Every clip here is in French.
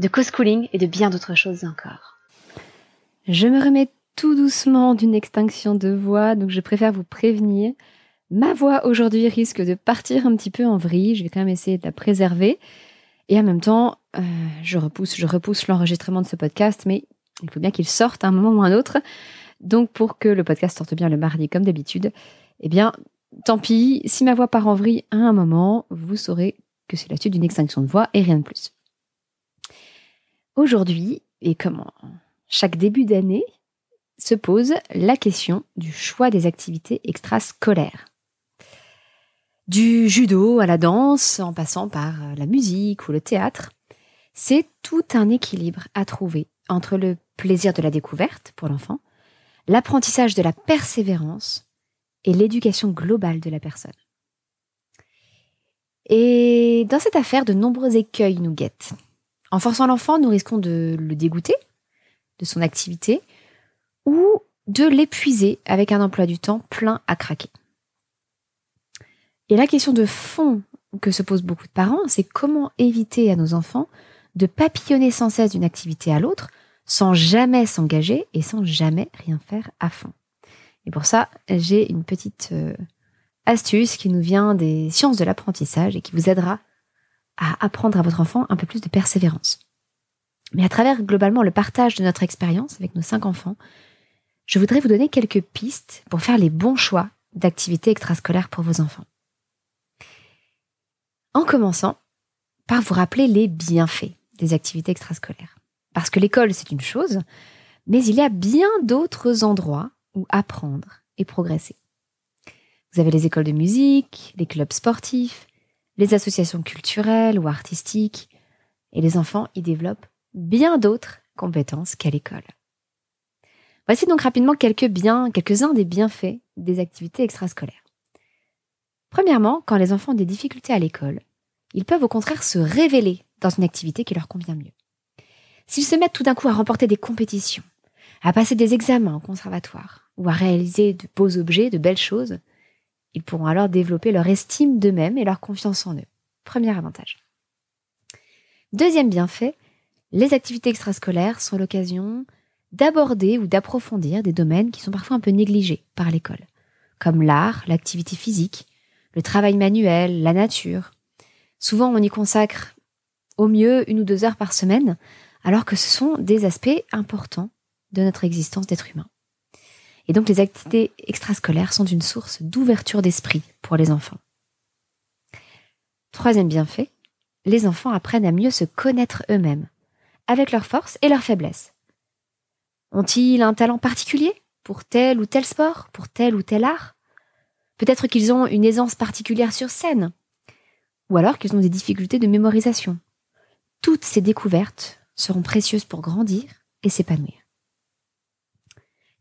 de co-schooling et de bien d'autres choses encore. Je me remets tout doucement d'une extinction de voix, donc je préfère vous prévenir. Ma voix aujourd'hui risque de partir un petit peu en vrille, je vais quand même essayer de la préserver. Et en même temps, euh, je repousse, je repousse l'enregistrement de ce podcast, mais il faut bien qu'il sorte à un moment ou un autre. Donc pour que le podcast sorte bien le mardi comme d'habitude, eh bien, tant pis, si ma voix part en vrille à un moment, vous saurez que c'est la suite d'une extinction de voix et rien de plus. Aujourd'hui, et comme chaque début d'année, se pose la question du choix des activités extrascolaires. Du judo à la danse, en passant par la musique ou le théâtre, c'est tout un équilibre à trouver entre le plaisir de la découverte pour l'enfant, l'apprentissage de la persévérance et l'éducation globale de la personne. Et dans cette affaire, de nombreux écueils nous guettent. En forçant l'enfant, nous risquons de le dégoûter de son activité ou de l'épuiser avec un emploi du temps plein à craquer. Et la question de fond que se posent beaucoup de parents, c'est comment éviter à nos enfants de papillonner sans cesse d'une activité à l'autre sans jamais s'engager et sans jamais rien faire à fond. Et pour ça, j'ai une petite euh, astuce qui nous vient des sciences de l'apprentissage et qui vous aidera à apprendre à votre enfant un peu plus de persévérance. Mais à travers globalement le partage de notre expérience avec nos cinq enfants, je voudrais vous donner quelques pistes pour faire les bons choix d'activités extrascolaires pour vos enfants. En commençant par vous rappeler les bienfaits des activités extrascolaires. Parce que l'école, c'est une chose, mais il y a bien d'autres endroits où apprendre et progresser. Vous avez les écoles de musique, les clubs sportifs, les associations culturelles ou artistiques, et les enfants y développent bien d'autres compétences qu'à l'école. Voici donc rapidement quelques biens, quelques-uns des bienfaits des activités extrascolaires. Premièrement, quand les enfants ont des difficultés à l'école, ils peuvent au contraire se révéler dans une activité qui leur convient mieux. S'ils se mettent tout d'un coup à remporter des compétitions, à passer des examens au conservatoire, ou à réaliser de beaux objets, de belles choses, ils pourront alors développer leur estime d'eux-mêmes et leur confiance en eux. Premier avantage. Deuxième bienfait, les activités extrascolaires sont l'occasion d'aborder ou d'approfondir des domaines qui sont parfois un peu négligés par l'école, comme l'art, l'activité physique, le travail manuel, la nature. Souvent, on y consacre au mieux une ou deux heures par semaine, alors que ce sont des aspects importants de notre existence d'être humain. Et donc les activités extrascolaires sont une source d'ouverture d'esprit pour les enfants. Troisième bienfait, les enfants apprennent à mieux se connaître eux-mêmes, avec leurs forces et leurs faiblesses. Ont-ils un talent particulier pour tel ou tel sport, pour tel ou tel art? Peut-être qu'ils ont une aisance particulière sur scène, ou alors qu'ils ont des difficultés de mémorisation. Toutes ces découvertes seront précieuses pour grandir et s'épanouir.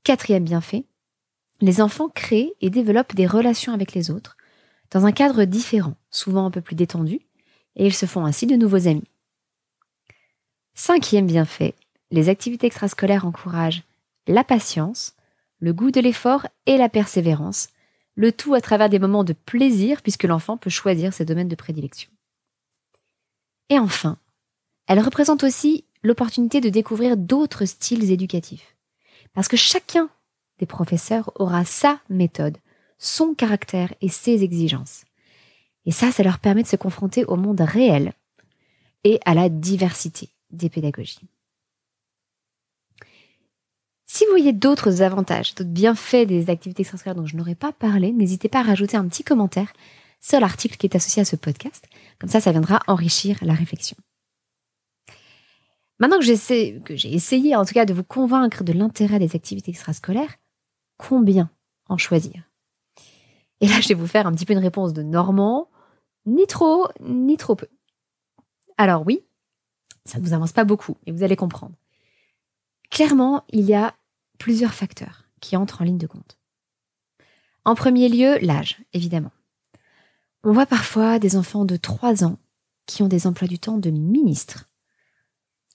Quatrième bienfait, les enfants créent et développent des relations avec les autres dans un cadre différent, souvent un peu plus détendu, et ils se font ainsi de nouveaux amis. Cinquième bienfait, les activités extrascolaires encouragent la patience, le goût de l'effort et la persévérance, le tout à travers des moments de plaisir puisque l'enfant peut choisir ses domaines de prédilection. Et enfin, elle représente aussi l'opportunité de découvrir d'autres styles éducatifs. Parce que chacun des professeurs aura sa méthode, son caractère et ses exigences. Et ça, ça leur permet de se confronter au monde réel et à la diversité des pédagogies. Si vous voyez d'autres avantages, d'autres bienfaits des activités extrascolaires dont je n'aurais pas parlé, n'hésitez pas à rajouter un petit commentaire sur l'article qui est associé à ce podcast. Comme ça, ça viendra enrichir la réflexion. Maintenant que j'ai essayé en tout cas de vous convaincre de l'intérêt des activités extrascolaires, combien en choisir? Et là, je vais vous faire un petit peu une réponse de Normand, ni trop, ni trop peu. Alors oui, ça ne vous avance pas beaucoup, et vous allez comprendre. clairement, il y a plusieurs facteurs qui entrent en ligne de compte. En premier lieu, l'âge, évidemment. On voit parfois des enfants de 3 ans qui ont des emplois du temps de ministres.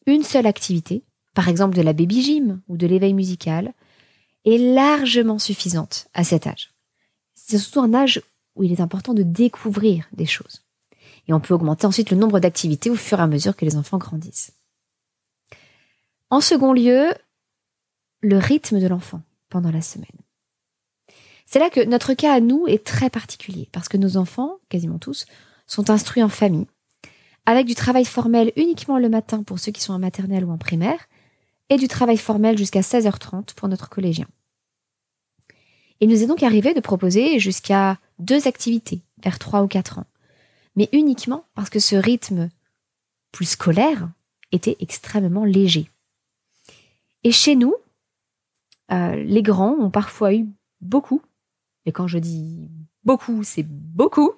Une seule activité, par exemple de la baby gym ou de l'éveil musical, est largement suffisante à cet âge. C'est surtout un âge où il est important de découvrir des choses. Et on peut augmenter ensuite le nombre d'activités au fur et à mesure que les enfants grandissent. En second lieu, le rythme de l'enfant pendant la semaine. C'est là que notre cas à nous est très particulier, parce que nos enfants, quasiment tous, sont instruits en famille, avec du travail formel uniquement le matin pour ceux qui sont en maternelle ou en primaire, et du travail formel jusqu'à 16h30 pour notre collégien. Il nous est donc arrivé de proposer jusqu'à deux activités vers 3 ou 4 ans, mais uniquement parce que ce rythme plus scolaire était extrêmement léger. Et chez nous, euh, les grands ont parfois eu beaucoup, et quand je dis beaucoup, c'est beaucoup,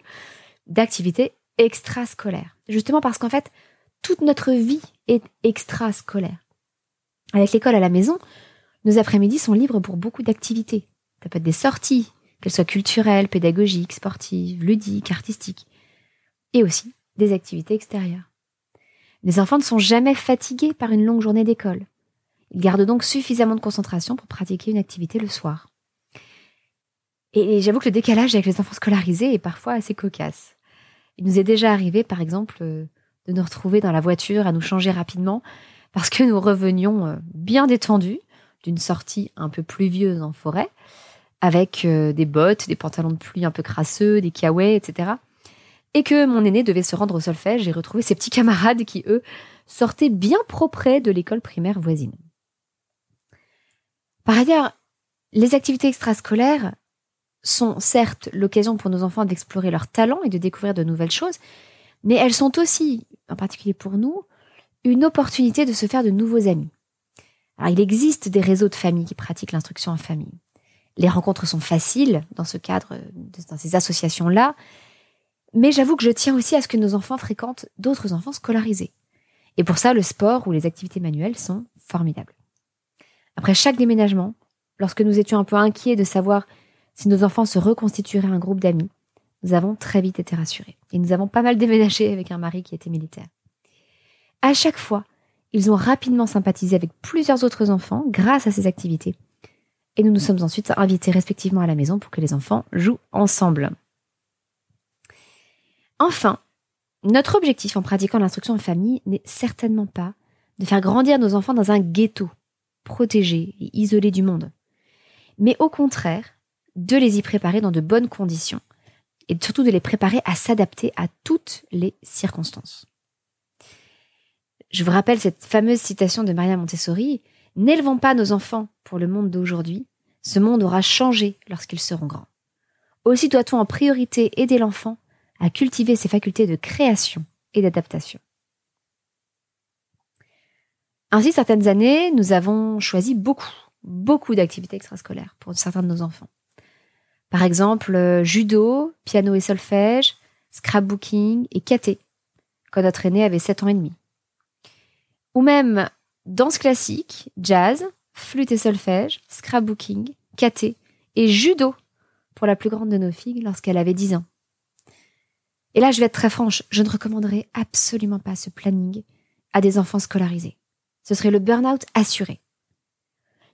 d'activités extrascolaires. Justement parce qu'en fait, toute notre vie est extrascolaire. Avec l'école à la maison, nos après-midi sont libres pour beaucoup d'activités. Ça peut être des sorties, qu'elles soient culturelles, pédagogiques, sportives, ludiques, artistiques, et aussi des activités extérieures. Les enfants ne sont jamais fatigués par une longue journée d'école. Ils gardent donc suffisamment de concentration pour pratiquer une activité le soir. Et j'avoue que le décalage avec les enfants scolarisés est parfois assez cocasse. Il nous est déjà arrivé, par exemple, euh, de nous retrouver dans la voiture à nous changer rapidement parce que nous revenions euh, bien détendus d'une sortie un peu pluvieuse en forêt, avec euh, des bottes, des pantalons de pluie un peu crasseux, des kiawais, etc. Et que mon aîné devait se rendre au solfège et retrouver ses petits camarades qui, eux, sortaient bien propres de l'école primaire voisine. Par ailleurs, les activités extrascolaires sont certes l'occasion pour nos enfants d'explorer leurs talents et de découvrir de nouvelles choses, mais elles sont aussi, en particulier pour nous, une opportunité de se faire de nouveaux amis. Alors, il existe des réseaux de familles qui pratiquent l'instruction en famille. Les rencontres sont faciles dans ce cadre, dans ces associations-là, mais j'avoue que je tiens aussi à ce que nos enfants fréquentent d'autres enfants scolarisés. Et pour ça, le sport ou les activités manuelles sont formidables. Après chaque déménagement, lorsque nous étions un peu inquiets de savoir si nos enfants se reconstitueraient un groupe d'amis, nous avons très vite été rassurés. Et nous avons pas mal déménagé avec un mari qui était militaire. À chaque fois, ils ont rapidement sympathisé avec plusieurs autres enfants grâce à ces activités. Et nous nous sommes ensuite invités respectivement à la maison pour que les enfants jouent ensemble. Enfin, notre objectif en pratiquant l'instruction en famille n'est certainement pas de faire grandir nos enfants dans un ghetto, protégé et isolé du monde, mais au contraire de les y préparer dans de bonnes conditions et surtout de les préparer à s'adapter à toutes les circonstances. Je vous rappelle cette fameuse citation de Maria Montessori N'élevons pas nos enfants pour le monde d'aujourd'hui, ce monde aura changé lorsqu'ils seront grands. Aussi doit-on en priorité aider l'enfant à cultiver ses facultés de création et d'adaptation. Ainsi, certaines années, nous avons choisi beaucoup, beaucoup d'activités extrascolaires pour certains de nos enfants. Par exemple, euh, judo, piano et solfège, scrapbooking et katé, quand notre aîné avait 7 ans et demi ou même danse classique, jazz, flûte et solfège, scrapbooking, katé et judo pour la plus grande de nos filles lorsqu'elle avait 10 ans. Et là, je vais être très franche, je ne recommanderais absolument pas ce planning à des enfants scolarisés. Ce serait le burn-out assuré.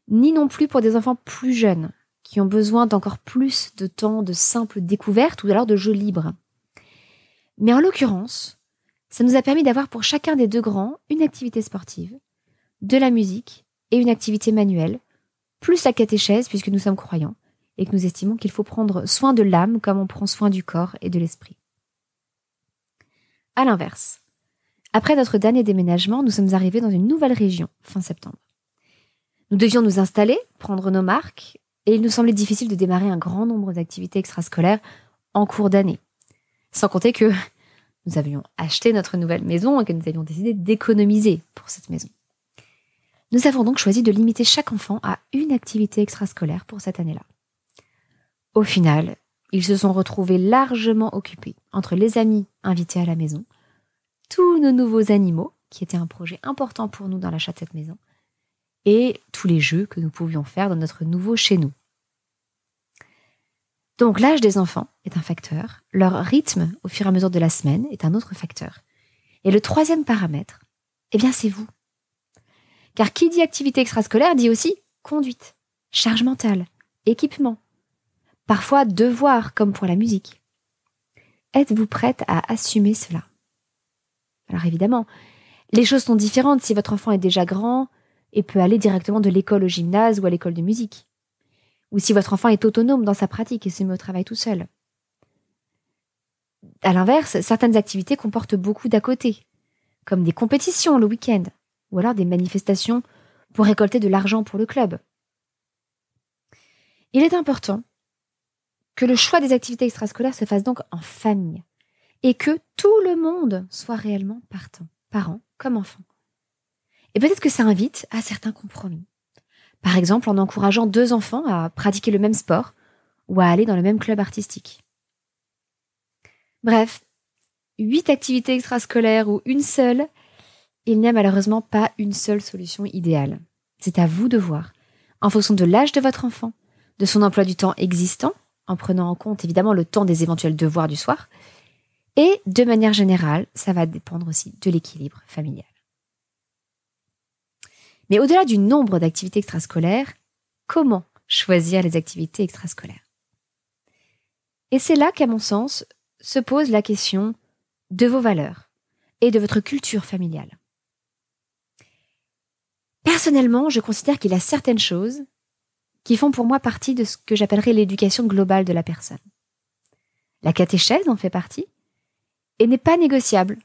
Ni non plus pour des enfants plus jeunes, qui ont besoin d'encore plus de temps de simple découverte ou alors de jeux libres. Mais en l'occurrence, ça nous a permis d'avoir pour chacun des deux grands une activité sportive, de la musique et une activité manuelle, plus la catéchèse puisque nous sommes croyants et que nous estimons qu'il faut prendre soin de l'âme comme on prend soin du corps et de l'esprit. À l'inverse, après notre dernier déménagement, nous sommes arrivés dans une nouvelle région fin septembre. Nous devions nous installer, prendre nos marques, et il nous semblait difficile de démarrer un grand nombre d'activités extrascolaires en cours d'année. Sans compter que nous avions acheté notre nouvelle maison et que nous avions décidé d'économiser pour cette maison. Nous avons donc choisi de limiter chaque enfant à une activité extrascolaire pour cette année-là. Au final, ils se sont retrouvés largement occupés entre les amis invités à la maison, tous nos nouveaux animaux, qui étaient un projet important pour nous dans l'achat de cette maison, et tous les jeux que nous pouvions faire dans notre nouveau chez nous. Donc l'âge des enfants est un facteur, leur rythme au fur et à mesure de la semaine est un autre facteur. Et le troisième paramètre, eh bien c'est vous. Car qui dit activité extrascolaire dit aussi conduite, charge mentale, équipement, parfois devoir comme pour la musique. Êtes-vous prête à assumer cela? Alors évidemment, les choses sont différentes si votre enfant est déjà grand et peut aller directement de l'école au gymnase ou à l'école de musique. Ou si votre enfant est autonome dans sa pratique et se met au travail tout seul. À l'inverse, certaines activités comportent beaucoup d'à côté, comme des compétitions le week-end, ou alors des manifestations pour récolter de l'argent pour le club. Il est important que le choix des activités extrascolaires se fasse donc en famille et que tout le monde soit réellement partant, parents comme enfants. Et peut-être que ça invite à certains compromis. Par exemple, en encourageant deux enfants à pratiquer le même sport ou à aller dans le même club artistique. Bref, huit activités extrascolaires ou une seule, il n'y a malheureusement pas une seule solution idéale. C'est à vous de voir, en fonction de l'âge de votre enfant, de son emploi du temps existant, en prenant en compte évidemment le temps des éventuels devoirs du soir, et de manière générale, ça va dépendre aussi de l'équilibre familial. Mais au-delà du nombre d'activités extrascolaires, comment choisir les activités extrascolaires? Et c'est là qu'à mon sens se pose la question de vos valeurs et de votre culture familiale. Personnellement, je considère qu'il y a certaines choses qui font pour moi partie de ce que j'appellerais l'éducation globale de la personne. La catéchèse en fait partie et n'est pas négociable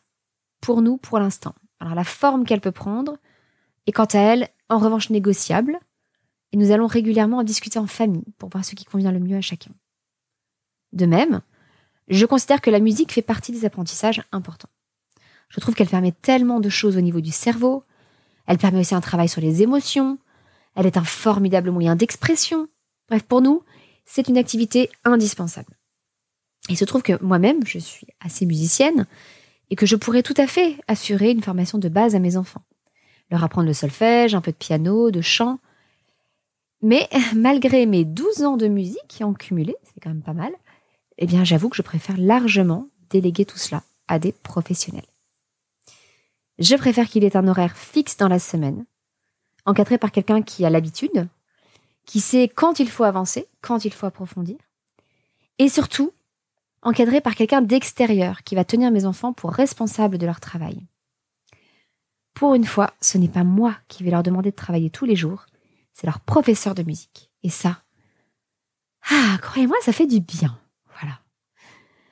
pour nous pour l'instant. Alors la forme qu'elle peut prendre est quant à elle en revanche négociable et nous allons régulièrement en discuter en famille pour voir ce qui convient le mieux à chacun. De même, je considère que la musique fait partie des apprentissages importants. Je trouve qu'elle permet tellement de choses au niveau du cerveau, elle permet aussi un travail sur les émotions, elle est un formidable moyen d'expression. Bref, pour nous, c'est une activité indispensable. Il se trouve que moi-même, je suis assez musicienne et que je pourrais tout à fait assurer une formation de base à mes enfants. Leur apprendre le solfège, un peu de piano, de chant. Mais malgré mes 12 ans de musique en cumulé, c'est quand même pas mal, eh bien j'avoue que je préfère largement déléguer tout cela à des professionnels. Je préfère qu'il ait un horaire fixe dans la semaine, encadré par quelqu'un qui a l'habitude, qui sait quand il faut avancer, quand il faut approfondir, et surtout encadré par quelqu'un d'extérieur qui va tenir mes enfants pour responsables de leur travail. Pour une fois, ce n'est pas moi qui vais leur demander de travailler tous les jours, c'est leur professeur de musique. Et ça, ah, croyez-moi, ça fait du bien. Voilà.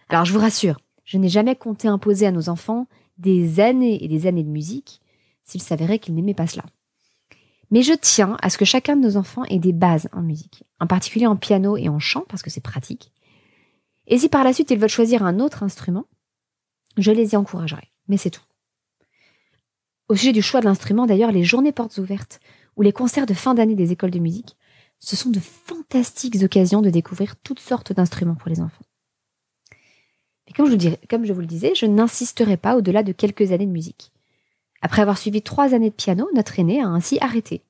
Alors je vous rassure, je n'ai jamais compté imposer à nos enfants des années et des années de musique s'il s'avérait qu'ils n'aimaient pas cela. Mais je tiens à ce que chacun de nos enfants ait des bases en musique, en particulier en piano et en chant, parce que c'est pratique. Et si par la suite ils veulent choisir un autre instrument, je les y encouragerai. Mais c'est tout. Au sujet du choix de l'instrument, d'ailleurs, les journées portes ouvertes ou les concerts de fin d'année des écoles de musique, ce sont de fantastiques occasions de découvrir toutes sortes d'instruments pour les enfants. Mais comme je, vous le disais, je n'insisterai pas au-delà de quelques années de musique. Après avoir suivi trois années de piano, notre aîné a ainsi arrêté.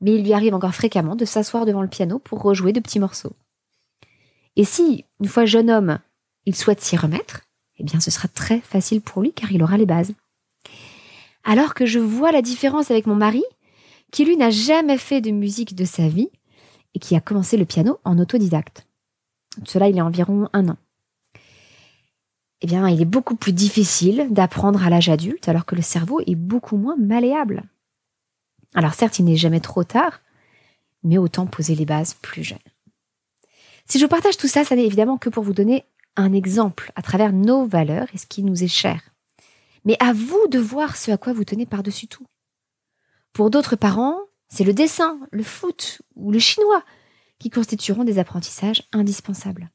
Mais il lui arrive encore fréquemment de s'asseoir devant le piano pour rejouer de petits morceaux. Et si, une fois jeune homme, il souhaite s'y remettre, eh bien ce sera très facile pour lui car il aura les bases. Alors que je vois la différence avec mon mari, qui lui n'a jamais fait de musique de sa vie et qui a commencé le piano en autodidacte. Cela, il y a environ un an eh bien, il est beaucoup plus difficile d'apprendre à l'âge adulte alors que le cerveau est beaucoup moins malléable. Alors certes, il n'est jamais trop tard, mais autant poser les bases plus jeunes. Si je partage tout ça, ça n'est évidemment que pour vous donner un exemple à travers nos valeurs et ce qui nous est cher. Mais à vous de voir ce à quoi vous tenez par-dessus tout. Pour d'autres parents, c'est le dessin, le foot ou le chinois qui constitueront des apprentissages indispensables.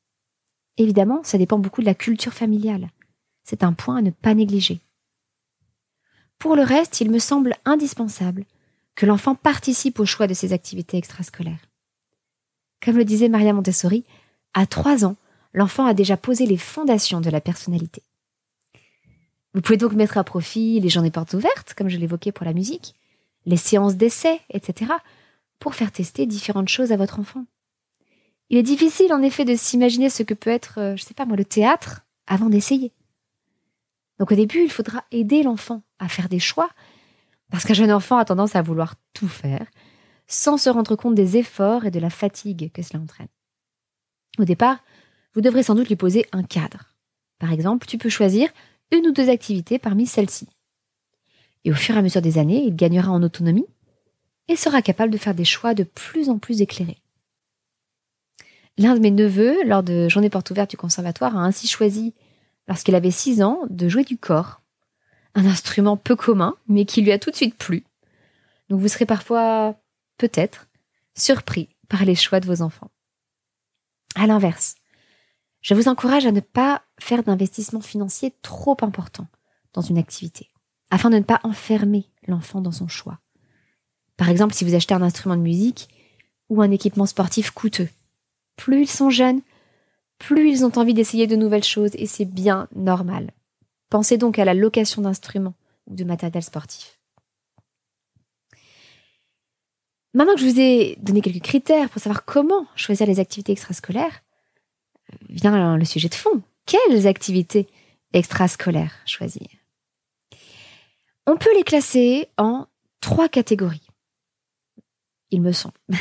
Évidemment, ça dépend beaucoup de la culture familiale. C'est un point à ne pas négliger. Pour le reste, il me semble indispensable que l'enfant participe au choix de ses activités extrascolaires. Comme le disait Maria Montessori, à trois ans, l'enfant a déjà posé les fondations de la personnalité. Vous pouvez donc mettre à profit les journées portes ouvertes, comme je l'évoquais pour la musique, les séances d'essai, etc., pour faire tester différentes choses à votre enfant. Il est difficile en effet de s'imaginer ce que peut être, euh, je sais pas moi, le théâtre avant d'essayer. Donc au début, il faudra aider l'enfant à faire des choix, parce qu'un jeune enfant a tendance à vouloir tout faire, sans se rendre compte des efforts et de la fatigue que cela entraîne. Au départ, vous devrez sans doute lui poser un cadre. Par exemple, tu peux choisir une ou deux activités parmi celles-ci. Et au fur et à mesure des années, il gagnera en autonomie et sera capable de faire des choix de plus en plus éclairés. L'un de mes neveux, lors de journée porte ouverte du conservatoire, a ainsi choisi, lorsqu'il avait 6 ans, de jouer du corps. Un instrument peu commun, mais qui lui a tout de suite plu. Donc vous serez parfois, peut-être, surpris par les choix de vos enfants. À l'inverse, je vous encourage à ne pas faire d'investissement financier trop important dans une activité, afin de ne pas enfermer l'enfant dans son choix. Par exemple, si vous achetez un instrument de musique ou un équipement sportif coûteux, plus ils sont jeunes, plus ils ont envie d'essayer de nouvelles choses et c'est bien normal. Pensez donc à la location d'instruments ou de matériel sportif. Maintenant que je vous ai donné quelques critères pour savoir comment choisir les activités extrascolaires, vient le sujet de fond. Quelles activités extrascolaires choisir? On peut les classer en trois catégories, il me semble.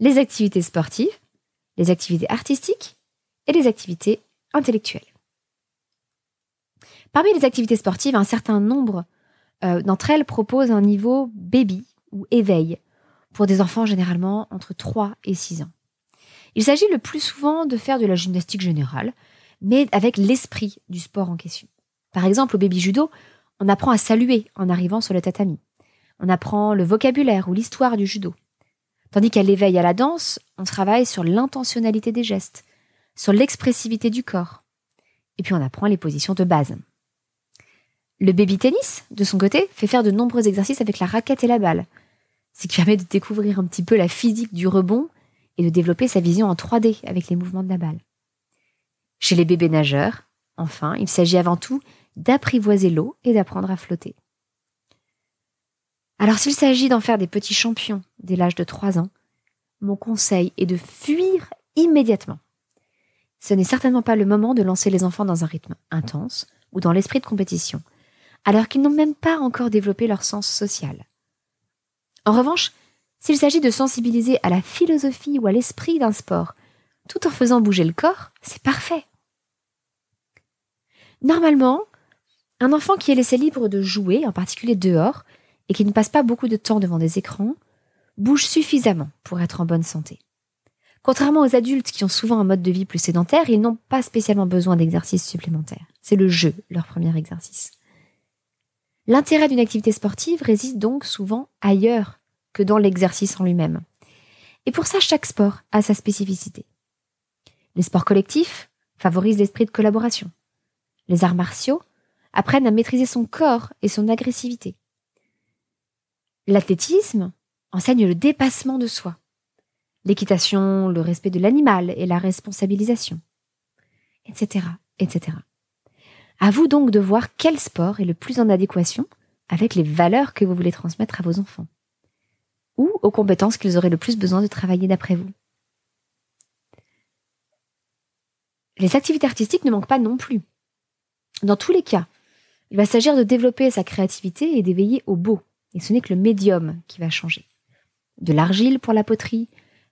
Les activités sportives, les activités artistiques et les activités intellectuelles. Parmi les activités sportives, un certain nombre euh, d'entre elles proposent un niveau baby ou éveil pour des enfants généralement entre 3 et 6 ans. Il s'agit le plus souvent de faire de la gymnastique générale, mais avec l'esprit du sport en question. Par exemple, au baby judo, on apprend à saluer en arrivant sur le tatami. On apprend le vocabulaire ou l'histoire du judo. Tandis qu'à l'éveil à la danse, on travaille sur l'intentionnalité des gestes, sur l'expressivité du corps. Et puis on apprend les positions de base. Le baby tennis, de son côté, fait faire de nombreux exercices avec la raquette et la balle, ce qui permet de découvrir un petit peu la physique du rebond et de développer sa vision en 3D avec les mouvements de la balle. Chez les bébés nageurs, enfin, il s'agit avant tout d'apprivoiser l'eau et d'apprendre à flotter. Alors s'il s'agit d'en faire des petits champions dès l'âge de 3 ans, mon conseil est de fuir immédiatement. Ce n'est certainement pas le moment de lancer les enfants dans un rythme intense ou dans l'esprit de compétition, alors qu'ils n'ont même pas encore développé leur sens social. En revanche, s'il s'agit de sensibiliser à la philosophie ou à l'esprit d'un sport, tout en faisant bouger le corps, c'est parfait. Normalement, un enfant qui est laissé libre de jouer, en particulier dehors, et qui ne passe pas beaucoup de temps devant des écrans, bouge suffisamment pour être en bonne santé. Contrairement aux adultes qui ont souvent un mode de vie plus sédentaire, ils n'ont pas spécialement besoin d'exercices supplémentaires. C'est le jeu, leur premier exercice. L'intérêt d'une activité sportive réside donc souvent ailleurs que dans l'exercice en lui-même. Et pour ça, chaque sport a sa spécificité. Les sports collectifs favorisent l'esprit de collaboration. Les arts martiaux apprennent à maîtriser son corps et son agressivité. L'athlétisme enseigne le dépassement de soi. L'équitation, le respect de l'animal et la responsabilisation, etc., etc. À vous donc de voir quel sport est le plus en adéquation avec les valeurs que vous voulez transmettre à vos enfants, ou aux compétences qu'ils auraient le plus besoin de travailler d'après vous. Les activités artistiques ne manquent pas non plus. Dans tous les cas, il va s'agir de développer sa créativité et d'éveiller au beau, et ce n'est que le médium qui va changer. De l'argile pour la poterie,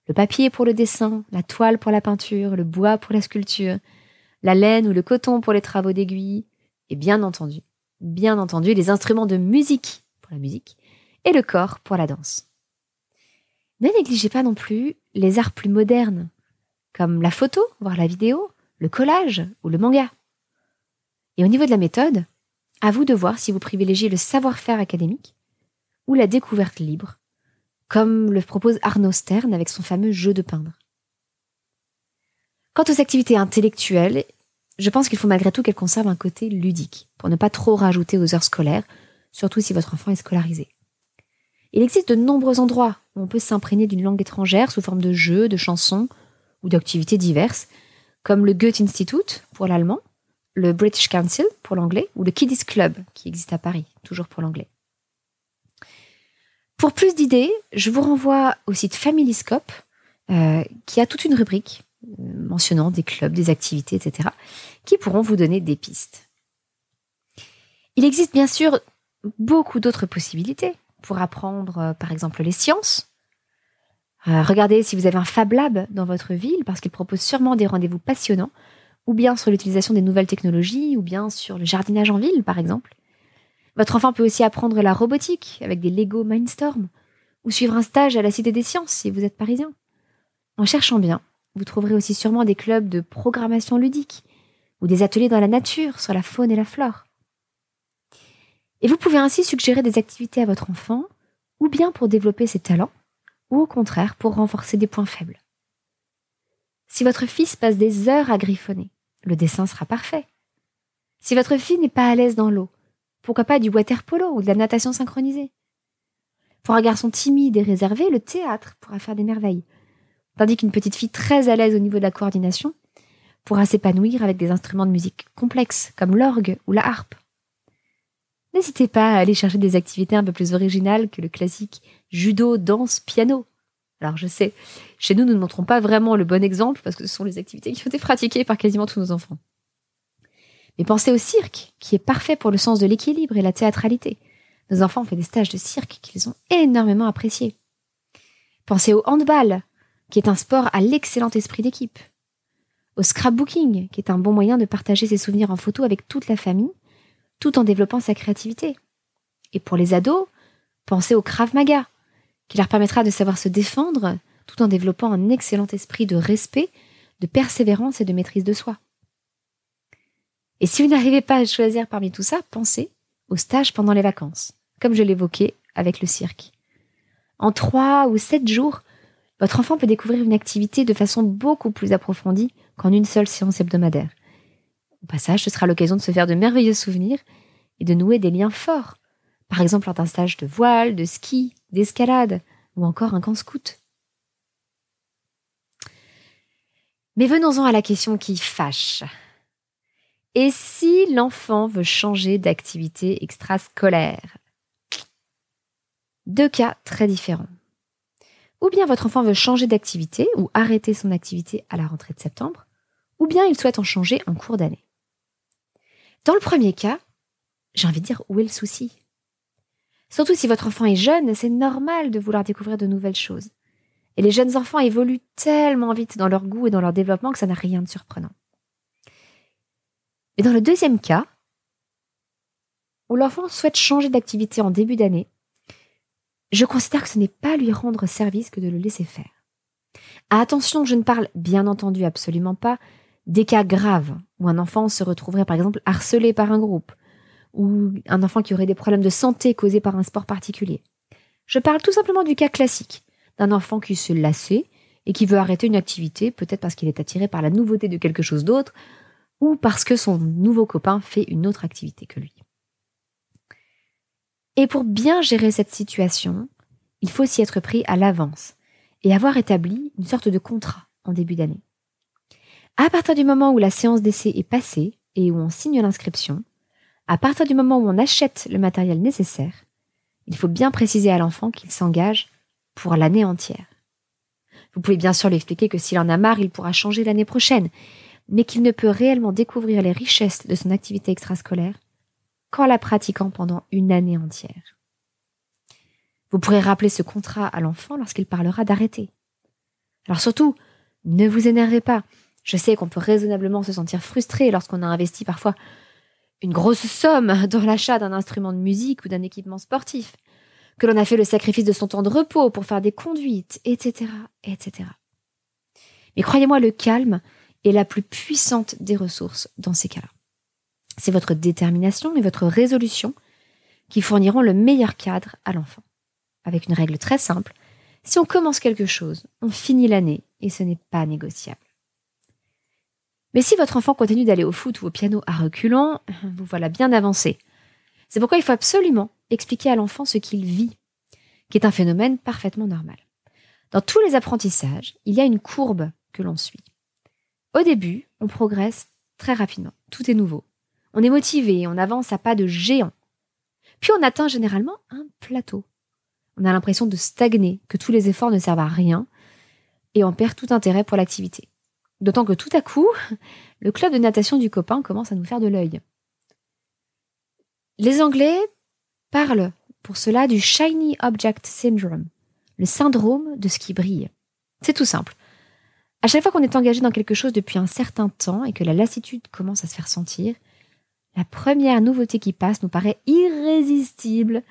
le papier pour le dessin, la toile pour la peinture, le bois pour la sculpture, la laine ou le coton pour les travaux d'aiguille, et bien entendu, bien entendu, les instruments de musique pour la musique, et le corps pour la danse. Ne négligez pas non plus les arts plus modernes, comme la photo, voire la vidéo, le collage ou le manga. Et au niveau de la méthode, à vous de voir si vous privilégiez le savoir-faire académique ou la découverte libre, comme le propose Arnaud Stern avec son fameux jeu de peindre. Quant aux activités intellectuelles, je pense qu'il faut malgré tout qu'elles conservent un côté ludique, pour ne pas trop rajouter aux heures scolaires, surtout si votre enfant est scolarisé. Il existe de nombreux endroits où on peut s'imprégner d'une langue étrangère sous forme de jeux, de chansons ou d'activités diverses, comme le Goethe Institute pour l'allemand, le British Council pour l'anglais ou le Kiddies Club qui existe à Paris, toujours pour l'anglais. Pour plus d'idées, je vous renvoie au site Familyscope, euh, qui a toute une rubrique euh, mentionnant des clubs, des activités, etc., qui pourront vous donner des pistes. Il existe bien sûr beaucoup d'autres possibilités pour apprendre, euh, par exemple, les sciences. regardez si vous avez un Fab Lab dans votre ville, parce qu'il propose sûrement des rendez-vous passionnants, ou bien sur l'utilisation des nouvelles technologies, ou bien sur le jardinage en ville, par exemple. Votre enfant peut aussi apprendre la robotique avec des Lego Mindstorm, ou suivre un stage à la Cité des Sciences si vous êtes parisien. En cherchant bien, vous trouverez aussi sûrement des clubs de programmation ludique, ou des ateliers dans la nature sur la faune et la flore. Et vous pouvez ainsi suggérer des activités à votre enfant, ou bien pour développer ses talents, ou au contraire pour renforcer des points faibles. Si votre fils passe des heures à griffonner, le dessin sera parfait. Si votre fille n'est pas à l'aise dans l'eau, pourquoi pas du water polo ou de la natation synchronisée? Pour un garçon timide et réservé, le théâtre pourra faire des merveilles. Tandis qu'une petite fille très à l'aise au niveau de la coordination pourra s'épanouir avec des instruments de musique complexes comme l'orgue ou la harpe. N'hésitez pas à aller chercher des activités un peu plus originales que le classique judo, danse, piano. Alors je sais, chez nous, nous ne montrons pas vraiment le bon exemple parce que ce sont les activités qui ont été pratiquées par quasiment tous nos enfants. Mais pensez au cirque, qui est parfait pour le sens de l'équilibre et la théâtralité. Nos enfants ont fait des stages de cirque qu'ils ont énormément appréciés. Pensez au handball, qui est un sport à l'excellent esprit d'équipe. Au scrapbooking, qui est un bon moyen de partager ses souvenirs en photo avec toute la famille, tout en développant sa créativité. Et pour les ados, pensez au Krav Maga, qui leur permettra de savoir se défendre tout en développant un excellent esprit de respect, de persévérance et de maîtrise de soi. Et si vous n'arrivez pas à choisir parmi tout ça, pensez au stage pendant les vacances, comme je l'évoquais avec le cirque. En trois ou sept jours, votre enfant peut découvrir une activité de façon beaucoup plus approfondie qu'en une seule séance hebdomadaire. Au passage, ce sera l'occasion de se faire de merveilleux souvenirs et de nouer des liens forts, par exemple lors d'un stage de voile, de ski, d'escalade ou encore un camp scout. Mais venons-en à la question qui fâche. Et si l'enfant veut changer d'activité extrascolaire? Deux cas très différents. Ou bien votre enfant veut changer d'activité ou arrêter son activité à la rentrée de septembre, ou bien il souhaite en changer en cours d'année. Dans le premier cas, j'ai envie de dire où est le souci? Surtout si votre enfant est jeune, c'est normal de vouloir découvrir de nouvelles choses. Et les jeunes enfants évoluent tellement vite dans leur goût et dans leur développement que ça n'a rien de surprenant. Mais dans le deuxième cas, où l'enfant souhaite changer d'activité en début d'année, je considère que ce n'est pas lui rendre service que de le laisser faire. Attention, je ne parle bien entendu absolument pas des cas graves où un enfant se retrouverait par exemple harcelé par un groupe ou un enfant qui aurait des problèmes de santé causés par un sport particulier. Je parle tout simplement du cas classique d'un enfant qui se lassait et qui veut arrêter une activité, peut-être parce qu'il est attiré par la nouveauté de quelque chose d'autre, ou parce que son nouveau copain fait une autre activité que lui. Et pour bien gérer cette situation, il faut s'y être pris à l'avance et avoir établi une sorte de contrat en début d'année. À partir du moment où la séance d'essai est passée et où on signe l'inscription, à partir du moment où on achète le matériel nécessaire, il faut bien préciser à l'enfant qu'il s'engage pour l'année entière. Vous pouvez bien sûr lui expliquer que s'il en a marre, il pourra changer l'année prochaine, mais qu'il ne peut réellement découvrir les richesses de son activité extrascolaire qu'en la pratiquant pendant une année entière. Vous pourrez rappeler ce contrat à l'enfant lorsqu'il parlera d'arrêter. Alors surtout, ne vous énervez pas. Je sais qu'on peut raisonnablement se sentir frustré lorsqu'on a investi parfois une grosse somme dans l'achat d'un instrument de musique ou d'un équipement sportif, que l'on a fait le sacrifice de son temps de repos pour faire des conduites, etc., etc. Mais croyez-moi, le calme est la plus puissante des ressources dans ces cas-là. C'est votre détermination et votre résolution qui fourniront le meilleur cadre à l'enfant. Avec une règle très simple, si on commence quelque chose, on finit l'année et ce n'est pas négociable. Mais si votre enfant continue d'aller au foot ou au piano à reculons, vous voilà bien avancé. C'est pourquoi il faut absolument expliquer à l'enfant ce qu'il vit, qui est un phénomène parfaitement normal. Dans tous les apprentissages, il y a une courbe que l'on suit. Au début, on progresse très rapidement. Tout est nouveau. On est motivé, on avance à pas de géant. Puis on atteint généralement un plateau. On a l'impression de stagner, que tous les efforts ne servent à rien, et on perd tout intérêt pour l'activité. D'autant que tout à coup, le club de natation du copain commence à nous faire de l'œil. Les Anglais parlent pour cela du Shiny Object Syndrome, le syndrome de ce qui brille. C'est tout simple. À chaque fois qu'on est engagé dans quelque chose depuis un certain temps et que la lassitude commence à se faire sentir, la première nouveauté qui passe nous paraît irrésistible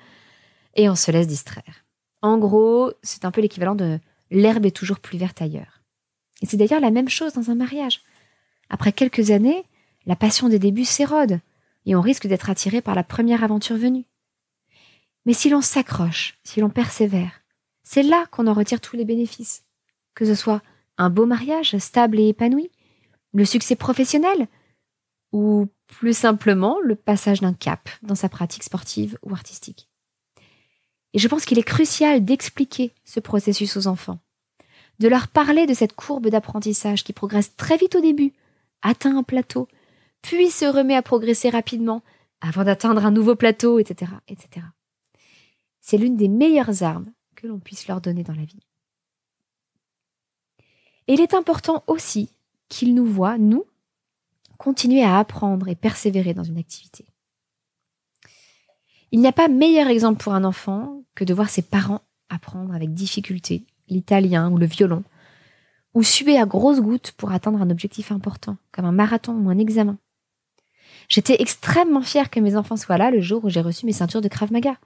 et on se laisse distraire. En gros, c'est un peu l'équivalent de l'herbe est toujours plus verte ailleurs. Et c'est d'ailleurs la même chose dans un mariage. Après quelques années, la passion des débuts s'érode et on risque d'être attiré par la première aventure venue. Mais si l'on s'accroche, si l'on persévère, c'est là qu'on en retire tous les bénéfices. Que ce soit un beau mariage stable et épanoui, le succès professionnel, ou plus simplement le passage d'un cap dans sa pratique sportive ou artistique. Et je pense qu'il est crucial d'expliquer ce processus aux enfants, de leur parler de cette courbe d'apprentissage qui progresse très vite au début, atteint un plateau, puis se remet à progresser rapidement avant d'atteindre un nouveau plateau, etc., etc. C'est l'une des meilleures armes que l'on puisse leur donner dans la vie. Et il est important aussi qu'ils nous voient, nous, continuer à apprendre et persévérer dans une activité. Il n'y a pas meilleur exemple pour un enfant que de voir ses parents apprendre avec difficulté l'italien ou le violon, ou suer à grosses gouttes pour atteindre un objectif important, comme un marathon ou un examen. J'étais extrêmement fière que mes enfants soient là le jour où j'ai reçu mes ceintures de Krav Maga.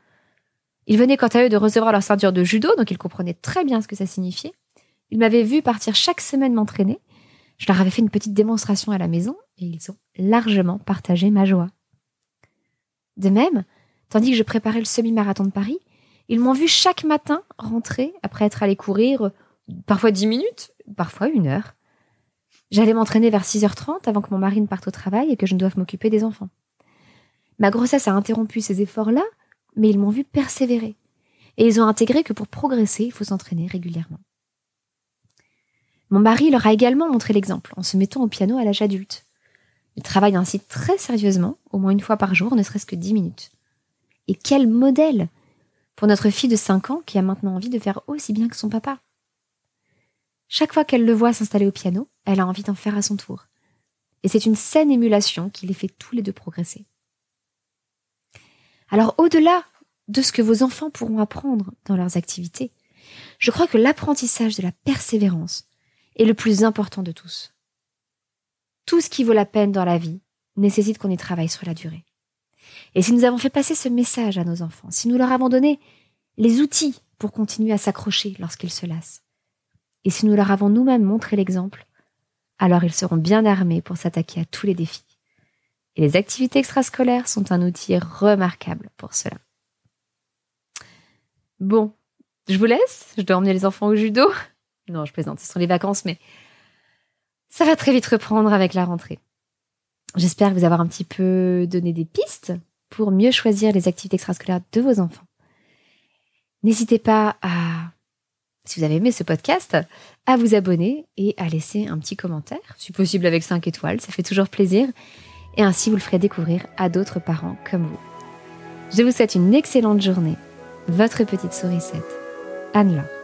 Ils venaient quant à eux de recevoir leur ceinture de judo, donc ils comprenaient très bien ce que ça signifiait. Ils m'avaient vu partir chaque semaine m'entraîner. Je leur avais fait une petite démonstration à la maison et ils ont largement partagé ma joie. De même, tandis que je préparais le semi-marathon de Paris, ils m'ont vu chaque matin rentrer après être allé courir parfois dix minutes, parfois une heure. J'allais m'entraîner vers 6h30 avant que mon mari ne parte au travail et que je ne doive m'occuper des enfants. Ma grossesse a interrompu ces efforts-là, mais ils m'ont vu persévérer. Et ils ont intégré que pour progresser, il faut s'entraîner régulièrement. Mon mari leur a également montré l'exemple en se mettant au piano à l'âge adulte. Il travaille ainsi très sérieusement, au moins une fois par jour, ne serait-ce que dix minutes. Et quel modèle pour notre fille de 5 ans qui a maintenant envie de faire aussi bien que son papa. Chaque fois qu'elle le voit s'installer au piano, elle a envie d'en faire à son tour. Et c'est une saine émulation qui les fait tous les deux progresser. Alors au-delà de ce que vos enfants pourront apprendre dans leurs activités, je crois que l'apprentissage de la persévérance est le plus important de tous. Tout ce qui vaut la peine dans la vie nécessite qu'on y travaille sur la durée. Et si nous avons fait passer ce message à nos enfants, si nous leur avons donné les outils pour continuer à s'accrocher lorsqu'ils se lassent, et si nous leur avons nous-mêmes montré l'exemple, alors ils seront bien armés pour s'attaquer à tous les défis. Et les activités extrascolaires sont un outil remarquable pour cela. Bon, je vous laisse, je dois emmener les enfants au judo. Non, je plaisante, ce sont les vacances, mais ça va très vite reprendre avec la rentrée. J'espère vous avoir un petit peu donné des pistes pour mieux choisir les activités extrascolaires de vos enfants. N'hésitez pas à, si vous avez aimé ce podcast, à vous abonner et à laisser un petit commentaire, si possible avec 5 étoiles, ça fait toujours plaisir, et ainsi vous le ferez découvrir à d'autres parents comme vous. Je vous souhaite une excellente journée. Votre petite sourisette, Anne-Laure.